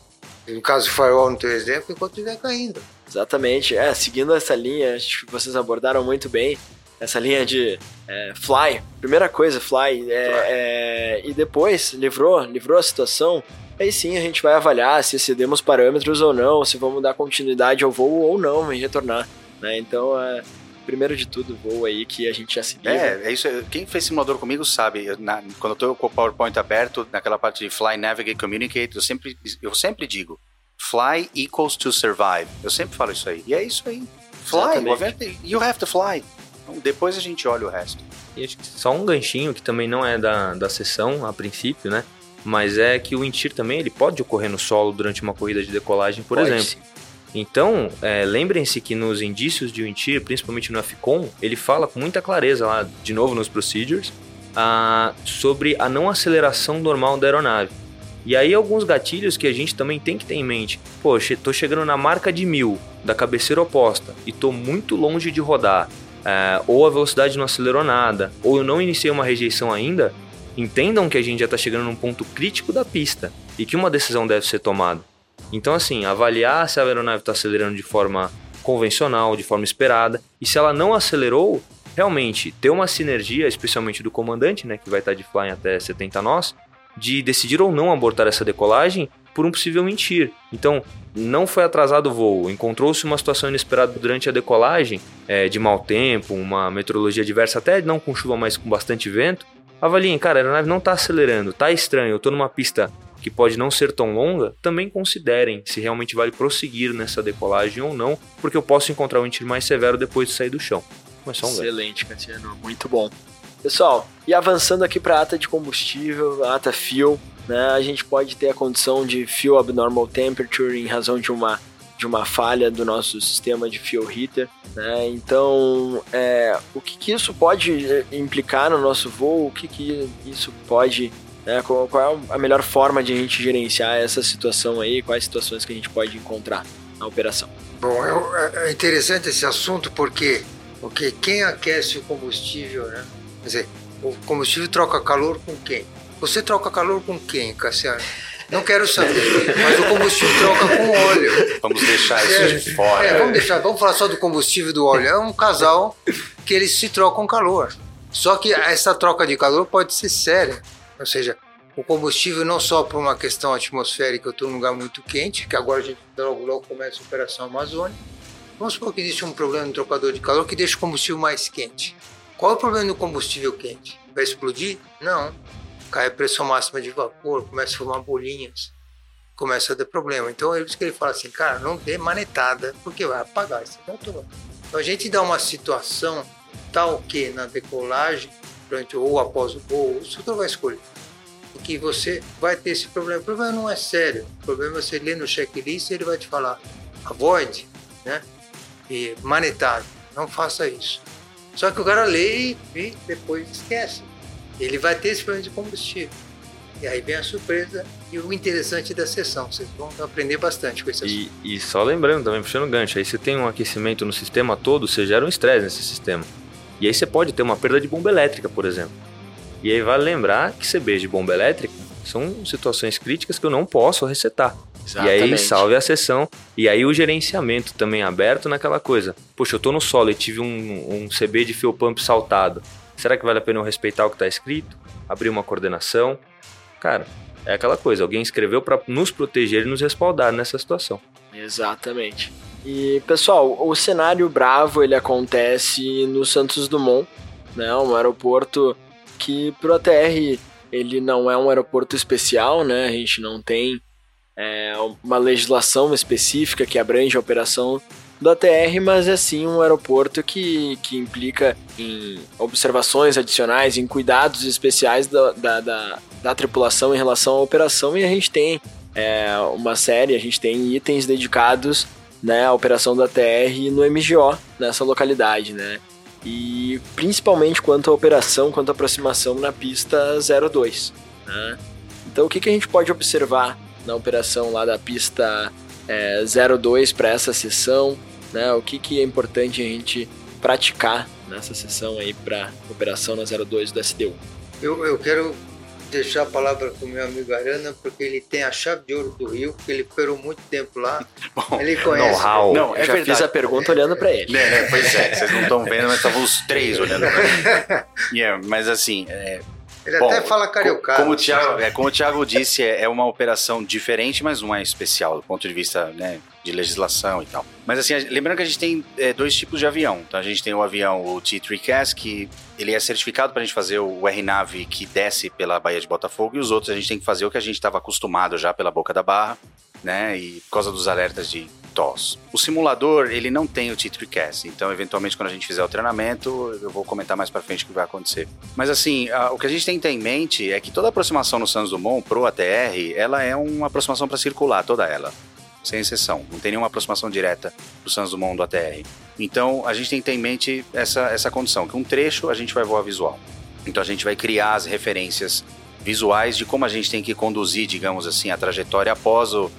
Speaker 4: no caso do firewall no teu exemplo, enquanto estiver caindo.
Speaker 2: Exatamente. É, seguindo essa linha, acho que vocês abordaram muito bem essa linha de é, fly. Primeira coisa, fly. É. É, e depois, livrou, livrou a situação. Aí sim a gente vai avaliar se excedemos parâmetros ou não, se vamos dar continuidade ao voo ou não e retornar. Né? Então, é, primeiro de tudo, voo aí que a gente já se livra.
Speaker 3: É, é isso. Quem fez simulador comigo sabe. Na, quando eu tô com o PowerPoint aberto, naquela parte de Fly, Navigate, Communicate, eu sempre, eu sempre digo Fly equals to survive. Eu sempre falo isso aí. E é isso aí. Fly, you have to fly. Então, depois a gente olha o resto.
Speaker 5: E acho que só um ganchinho que também não é da, da sessão a princípio, né? Mas é que o wind também ele pode ocorrer no solo durante uma corrida de decolagem, por pode, exemplo. Então, é, lembrem-se que nos indícios de wind principalmente no AFCON, ele fala com muita clareza lá, de novo nos procedures, a, sobre a não aceleração normal da aeronave. E aí alguns gatilhos que a gente também tem que ter em mente. Poxa, tô chegando na marca de mil da cabeceira oposta e tô muito longe de rodar. É, ou a velocidade não acelerou nada, ou eu não iniciei uma rejeição ainda, entendam que a gente já está chegando num ponto crítico da pista e que uma decisão deve ser tomada. Então, assim, avaliar se a aeronave está acelerando de forma convencional, de forma esperada, e se ela não acelerou, realmente ter uma sinergia, especialmente do comandante, né, que vai estar tá de flying até 70 nós, de decidir ou não abortar essa decolagem por um possível mentir. Então, não foi atrasado o voo, encontrou-se uma situação inesperada durante a decolagem, é, de mau tempo, uma meteorologia diversa, até não com chuva, mas com bastante vento. Avaliem, cara, a aeronave não está acelerando, tá estranho, eu estou numa pista que pode não ser tão longa, também considerem se realmente vale prosseguir nessa decolagem ou não, porque eu posso encontrar um wind mais severo depois de sair do chão.
Speaker 2: Mas só um Excelente, Catiano, muito bom. Pessoal, e avançando aqui para a ata de combustível, a ata fuel, né, a gente pode ter a condição de fuel abnormal temperature em razão de uma de uma falha do nosso sistema de fuel heater. Né? Então, é, o que, que, isso pode é, implicar no nosso voo? O que, que isso pode. Né? Qual, qual, é a melhor forma de a gente gerenciar essa situação aí? Quais situações que a gente pode encontrar na operação?
Speaker 4: Bom, é, é interessante esse assunto porque, porque quem aquece o combustível, né? Quer dizer, o combustível troca calor com quem? Você troca calor com quem, Cassiano? Não quero saber, mas o combustível troca com óleo.
Speaker 3: Vamos deixar isso é, de fora.
Speaker 4: É, vamos deixar, vamos falar só do combustível do óleo. É um casal que eles se trocam calor. Só que essa troca de calor pode ser séria. Ou seja, o combustível não só por uma questão atmosférica, eu estou num lugar muito quente, que agora a gente logo, logo começa a operação Amazônia. Vamos supor que existe um problema no trocador de calor que deixa o combustível mais quente. Qual é o problema do combustível quente? Vai explodir? Não cai a pressão máxima de vapor, começa a formar bolinhas, começa a ter problema. Então é isso que ele fala assim, cara, não dê manetada, porque vai apagar esse motor. Então a gente dá uma situação tal que na decolagem, durante ou após o voo, o instrutor vai escolher. Que você vai ter esse problema. O problema não é sério. O problema é você ler no checklist e ele vai te falar avoid, né? E manetada. Não faça isso. Só que o cara lê e depois esquece ele vai ter esse problema de combustível. E aí vem a surpresa e o interessante da sessão. Vocês vão aprender bastante com esse
Speaker 5: assunto. E, e só lembrando também, puxando o gancho, aí você tem um aquecimento no sistema todo, você gera um estresse nesse sistema. E aí você pode ter uma perda de bomba elétrica, por exemplo. E aí vale lembrar que CBs de bomba elétrica são situações críticas que eu não posso resetar. Exatamente. E aí salve a sessão. E aí o gerenciamento também aberto naquela coisa. Poxa, eu tô no solo e tive um, um CB de fuel pump saltado. Será que vale a pena eu respeitar o que está escrito? Abrir uma coordenação? Cara, é aquela coisa, alguém escreveu para nos proteger e nos respaldar nessa situação.
Speaker 2: Exatamente. E pessoal, o cenário bravo ele acontece no Santos Dumont, né? Um aeroporto que pro ATR ele não é um aeroporto especial, né? A gente não tem é, uma legislação específica que abrange a operação do ATR, mas é sim um aeroporto que, que implica em observações adicionais, em cuidados especiais da, da, da, da tripulação em relação à operação e a gente tem é, uma série, a gente tem itens dedicados né, à operação do ATR no MGO, nessa localidade, né? E principalmente quanto à operação, quanto à aproximação na pista 02. Né? Então o que, que a gente pode observar na operação lá da pista é, 02 para essa sessão? né? O que, que é importante a gente praticar nessa sessão aí para operação na 02 do SDU?
Speaker 4: Eu, eu quero deixar a palavra com o meu amigo Arana, porque ele tem a chave de ouro do Rio, porque ele operou muito tempo lá. Bom, ele conhece.
Speaker 2: Know-how. Não, é já verdade. fiz a pergunta é, olhando para ele.
Speaker 3: É, é, pois é, vocês não estão vendo, mas estavam os três olhando para mim. Yeah, mas assim, é,
Speaker 4: ele Bom, até fala cariocado.
Speaker 3: Como o Thiago, é, como o Thiago disse, é, é, uma operação diferente, mas não é especial do ponto de vista né, de legislação e tal. Mas assim, lembrando que a gente tem é, dois tipos de avião. Então a gente tem o avião, o T3CAS, que ele é certificado para a gente fazer o RNAV que desce pela Baía de Botafogo, e os outros a gente tem que fazer o que a gente estava acostumado já pela boca da barra, né? E por causa dos alertas de TOS. O simulador, ele não tem o T3CAS, então eventualmente quando a gente fizer o treinamento, eu vou comentar mais para frente o que vai acontecer. Mas assim, a, o que a gente tem que ter em mente é que toda aproximação no Santos Dumont pro ATR, ela é uma aproximação para circular, toda ela. Sem exceção, não tem nenhuma aproximação direta do Santos Dumont do ATR. Então, a gente tem que ter em mente essa, essa condição, que um trecho a gente vai voar visual. Então, a gente vai criar as referências visuais de como a gente tem que conduzir, digamos assim, a trajetória após o,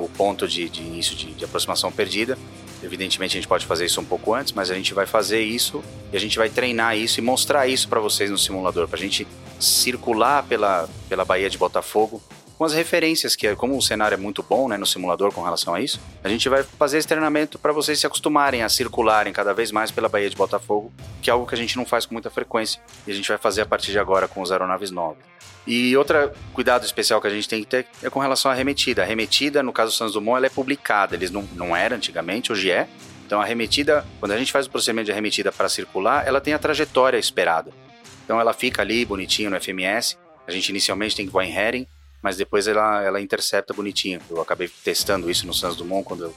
Speaker 3: o ponto de, de início de, de aproximação perdida. Evidentemente a gente pode fazer isso um pouco antes, mas a gente vai fazer isso e a gente vai treinar isso e mostrar isso para vocês no simulador, para a gente circular pela, pela Baía de Botafogo com as referências, que é, como o cenário é muito bom né, no simulador com relação a isso, a gente vai fazer esse treinamento para vocês se acostumarem a circularem cada vez mais pela Baía de Botafogo, que é algo que a gente não faz com muita frequência e a gente vai fazer a partir de agora com os aeronaves novas. E outro cuidado especial que a gente tem que ter é com relação à remetida. A remetida, no caso do Santos Dumont, ela é publicada. Eles não, não era antigamente, hoje é. Então a remetida, quando a gente faz o procedimento de remetida para circular, ela tem a trajetória esperada. Então ela fica ali bonitinho no FMS. A gente inicialmente tem que voar em heading. Mas depois ela, ela intercepta bonitinho. Eu acabei testando isso no Santos Dumont quando eu,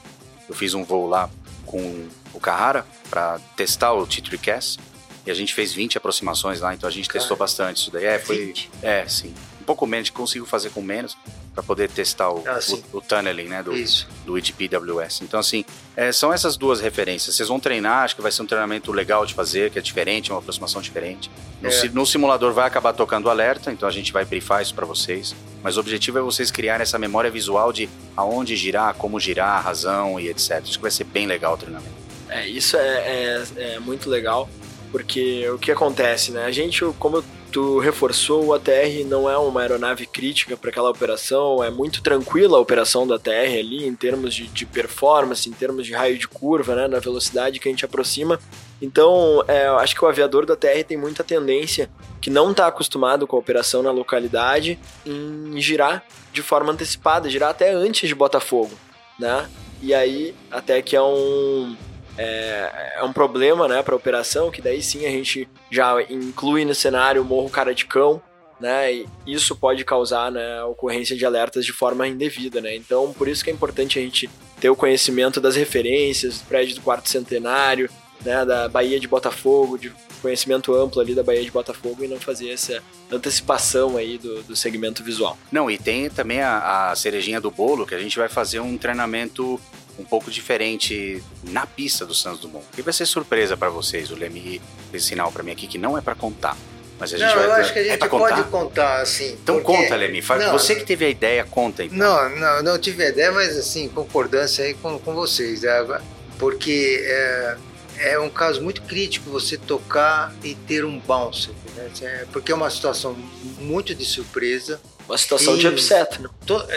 Speaker 3: eu fiz um voo lá com o Carrara para testar o T3CAS. E a gente fez 20 aproximações lá, então a gente testou bastante isso daí. É, foi.
Speaker 4: 20?
Speaker 3: É, sim. Um pouco menos, consigo fazer com menos para poder testar o,
Speaker 4: Ah,
Speaker 3: o, o tunneling, né? Do,
Speaker 4: Isso.
Speaker 3: do IDPWS. Então, assim, é, são essas duas referências. Vocês vão treinar, acho que vai ser um treinamento legal de fazer, que é diferente, uma aproximação diferente. No,
Speaker 4: É.
Speaker 3: no simulador vai acabar tocando alerta, então a gente vai briefar isso para vocês. Mas o objetivo é vocês criarem essa memória visual de aonde girar, como girar, a razão e etc. Que vai ser bem legal o treinamento.
Speaker 2: É, isso é, é, é muito legal, porque o que acontece, né? A gente, como tu reforçou, o ATR não é uma aeronave crítica para aquela operação, é muito tranquila a operação do ATR ali, em termos de, de performance, em termos de raio de curva, né? Na velocidade que a gente aproxima. Então, é, eu acho que o aviador do ATR tem muita tendência, que não está acostumado com a operação na localidade, em girar de forma antecipada, girar até antes de Botafogo, né? E aí, até que é um, é, é um problema, né, para operação, que daí sim a gente já inclui no cenário o morro cara de cão, né, e isso pode causar, né, a ocorrência de alertas de forma indevida, né, então por isso que é importante a gente ter o conhecimento das referências, do prédio do quarto centenário, né, da Baía de Botafogo, de conhecimento amplo ali da Baía de Botafogo e não fazer essa antecipação aí do, do segmento visual.
Speaker 3: Não, e tem também a, a cerejinha do bolo, que a gente vai fazer um treinamento um pouco diferente na pista do Santos Dumont. Que vai ser surpresa para vocês. O Lemi fez sinal para mim aqui que não é para contar. Mas a gente
Speaker 4: Não,
Speaker 3: vai
Speaker 4: eu acho que a
Speaker 3: é
Speaker 4: gente
Speaker 3: pra
Speaker 4: pode
Speaker 3: contar?
Speaker 4: contar, assim.
Speaker 3: Então
Speaker 4: porque-
Speaker 3: conta, Lemi.
Speaker 4: Não,
Speaker 3: você que teve a ideia, conta então.
Speaker 4: Não, não, não tive ideia, mas assim, concordância aí com, com vocês. né? Porque é, é um caso muito crítico você tocar e ter um bounce. Né? É, Porque é uma situação muito de surpresa.
Speaker 2: Uma situação
Speaker 4: Sim.
Speaker 2: de upset, né?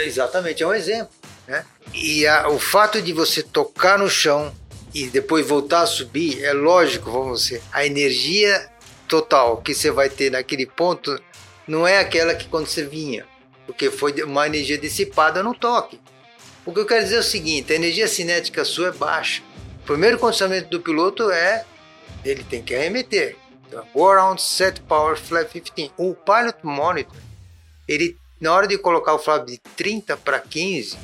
Speaker 4: Exatamente, é um exemplo. Né? E a- o fato de você tocar no chão e depois voltar a subir, é lógico, vamos dizer, a energia total que você vai ter naquele ponto não é aquela que quando você vinha, porque foi uma energia dissipada no toque. O que eu quero dizer é o seguinte: a energia cinética sua é baixa. Primeiro condicionamento do piloto é ele tem que arremeter. Então, go around set power flap 15. O pilot monitor, ele na hora de colocar o flap de 30 para 15,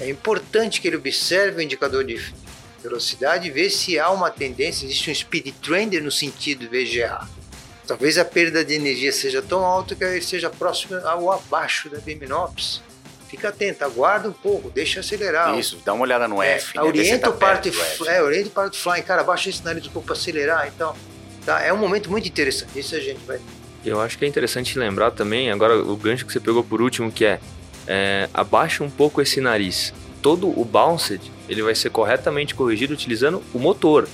Speaker 4: é importante que ele observe o indicador de velocidade e ver se há uma tendência, existe um speed trend no sentido VGA. Talvez a perda de energia seja tão alta que ele seja próximo ou abaixo da BMNOPS. Fica atento, aguarda um pouco, deixa acelerar.
Speaker 3: Isso, dá uma olhada no
Speaker 4: É,
Speaker 3: F. né?
Speaker 4: Orienta
Speaker 3: tá
Speaker 4: o parte, é, orienta o parte flying, cara, baixa esse nariz um pouco para acelerar, então, tá? É um momento muito interessante. Isso a gente vai
Speaker 5: Eu acho que é interessante lembrar também, agora o gancho que você pegou por último, que é, é abaixa um pouco esse nariz. Todo o bounced, ele vai ser corretamente corrigido utilizando o motor.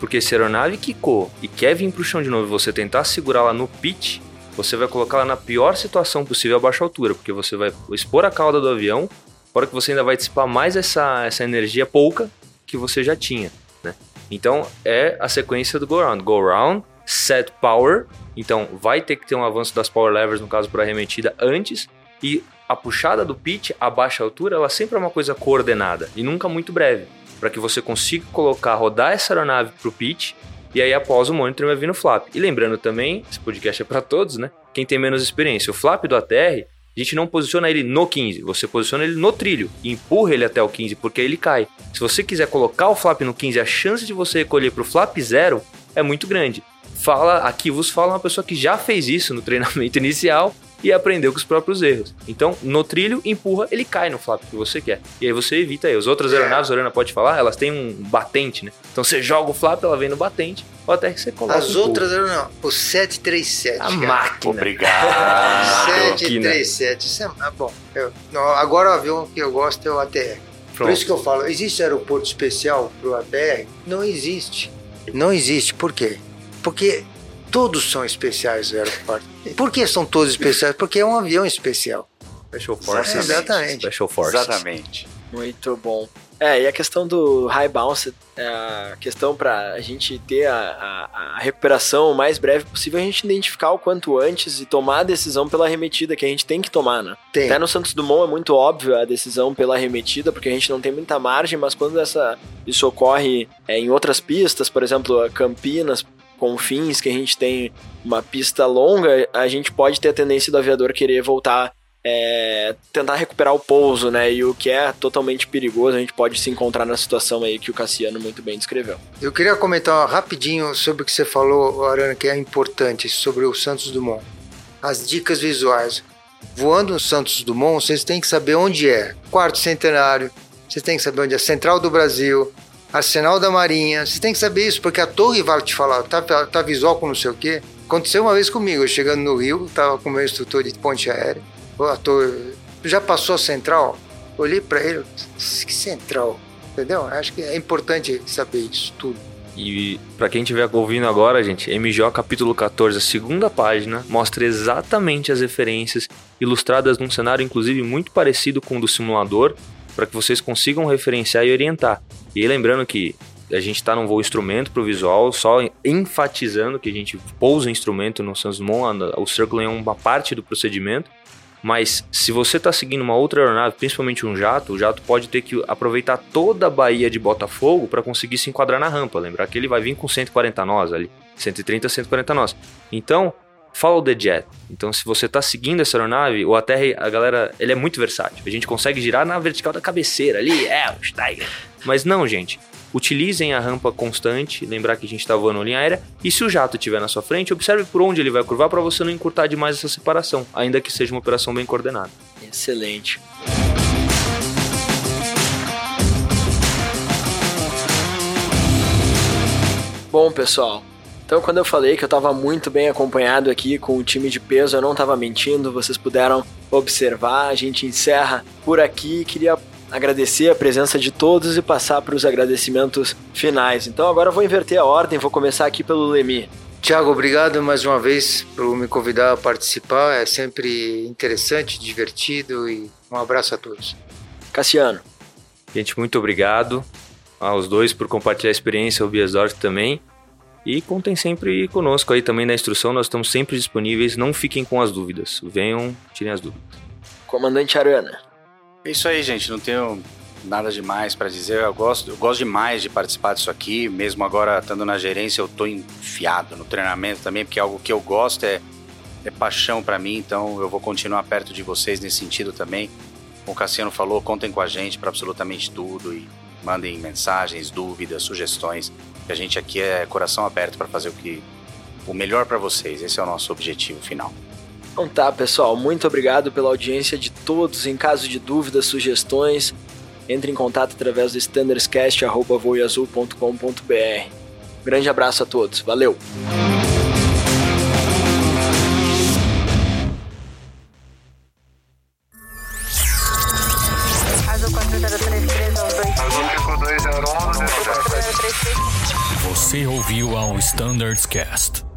Speaker 5: Porque se a aeronave quicou e quer vir pro chão de novo e você tentar segurar lá no pitch, você vai colocar ela na pior situação possível a baixa altura, porque você vai expor a cauda do avião, fora que você ainda vai dissipar mais essa, essa energia pouca que você já tinha, né? Então é a sequência do go round. Go round, set power, então vai ter que ter um avanço das power levers, no caso para arremetida, antes, e a puxada do pitch a baixa altura, ela sempre é uma coisa coordenada e nunca muito breve, para que você consiga colocar, rodar essa aeronave pro pitch e aí após o monitoring vai vir no flap. E lembrando também, esse podcast é para todos, né? Quem tem menos experiência, o flap do ATR, a gente não posiciona ele no 15, você posiciona ele no trilho e empurra ele até o 15 porque ele cai. Se você quiser colocar o flap no 15, a chance de você recolher pro flap zero é muito grande. Fala, aqui vos fala uma pessoa que já fez isso no treinamento inicial e aprendeu com os próprios erros. Então, no trilho, empurra, ele cai no flap que você quer. E aí você evita aí. As outras
Speaker 4: É.
Speaker 5: aeronaves, a Lorena pode falar, elas têm um batente, né? Então você joga o flap, ela vem no batente, ou até que você coloca
Speaker 4: As outras não, o 737.
Speaker 5: A
Speaker 4: cara.
Speaker 5: máquina.
Speaker 3: Obrigado.
Speaker 4: 737. Isso é, ah, bom, eu- não, agora o avião que eu gosto é o ATR. Por
Speaker 5: Pronto.
Speaker 4: isso que eu falo, existe aeroporto especial para o ATR? Não existe. Não existe. Por quê? Porque todos são especiais o aeroporto. Por que são todos especiais? Porque é um avião especial.
Speaker 5: Special Forces.
Speaker 4: Exatamente.
Speaker 5: Special Forces.
Speaker 3: Exatamente.
Speaker 2: Muito bom. É, e a questão do high bounce, é a questão para a gente ter a, a- a recuperação o mais breve possível, a gente identificar o quanto antes e tomar a decisão pela arremetida que a gente tem que tomar, né?
Speaker 4: Tem.
Speaker 2: Até no Santos Dumont é muito óbvio a decisão pela arremetida, porque a gente não tem muita margem, mas quando essa, isso ocorre é, em outras pistas, por exemplo, a Campinas, Confins, que a gente tem uma pista longa, a gente pode ter a tendência do aviador querer voltar é, tentar recuperar o pouso, né? E o que é totalmente perigoso, a gente pode se encontrar na situação aí que o Cassiano muito bem descreveu.
Speaker 4: Eu queria comentar rapidinho sobre o que você falou, Arana, que é importante, sobre o Santos Dumont. As dicas visuais. Voando no Santos Dumont, vocês têm que saber onde é. Quarto centenário, vocês têm que saber onde é Central do Brasil, Arsenal da Marinha. Vocês têm que saber isso, porque a torre vai te falar, tá, tá visual com não sei o quê. Aconteceu uma vez comigo, eu chegando no Rio, tava com meu instrutor de ponte aérea o ator já passou a central? Olhei para ele, que central, entendeu? Acho que é importante saber isso tudo.
Speaker 5: E para quem estiver ouvindo agora, gente, MJ capítulo 14, a segunda página, mostra exatamente as referências ilustradas num cenário inclusive muito parecido com o do simulador, para que vocês consigam referenciar e orientar. E lembrando que a gente está num voo instrumento para o visual, só enfatizando que a gente pousa o instrumento no Sansmon, o Circle é uma parte do procedimento, mas se você está seguindo uma outra aeronave, principalmente um jato, o jato pode ter que aproveitar toda a baía de Botafogo para conseguir se enquadrar na rampa. Lembrar que ele vai vir com 140 nós ali, 130, 140 nós. Então, follow the jet. Então, se você está seguindo essa aeronave, o ATR, a galera, ele é muito versátil. A gente consegue girar na vertical da cabeceira ali, é, o Steiger. Mas não, gente utilizem a rampa constante, lembrar que a gente está voando linha aérea, e se o jato estiver na sua frente, observe por onde ele vai curvar para você não encurtar demais essa separação, ainda que seja uma operação bem coordenada.
Speaker 2: Excelente. Bom, pessoal, então, quando eu falei que eu estava muito bem acompanhado aqui com o time de peso, eu não estava mentindo, vocês puderam observar. A gente encerra por aqui. Queria agradecer a presença de todos e passar para os agradecimentos finais. Então agora eu vou inverter a ordem, vou começar aqui pelo Lemi.
Speaker 4: Tiago, obrigado mais uma vez por me convidar a participar. É sempre interessante, divertido e um abraço a todos.
Speaker 2: Cassiano.
Speaker 5: Gente, muito obrigado aos dois por compartilhar a experiência, o Biasdorf também. E contem sempre conosco aí também na instrução, nós estamos sempre disponíveis, não fiquem com as dúvidas. Venham, tirem as dúvidas.
Speaker 2: Comandante Arana.
Speaker 3: É isso aí, gente. Não tenho nada demais para dizer. Eu gosto, eu gosto demais de participar disso aqui. Mesmo agora estando na gerência, eu tô enfiado no treinamento também, porque algo que eu gosto é, é paixão para mim. Então eu vou continuar perto de vocês nesse sentido também. Como o Cassiano falou, contem com a gente para absolutamente tudo e mandem mensagens, dúvidas, sugestões. A gente aqui é coração aberto para fazer o que o melhor para vocês. Esse é o nosso objetivo final.
Speaker 2: Então tá, pessoal, muito obrigado pela audiência de todos. Em caso de dúvidas, sugestões, entre em contato através do standardscast.voiazul.com.br. Grande abraço a todos, valeu!
Speaker 1: Você ouviu ao Standards Cast.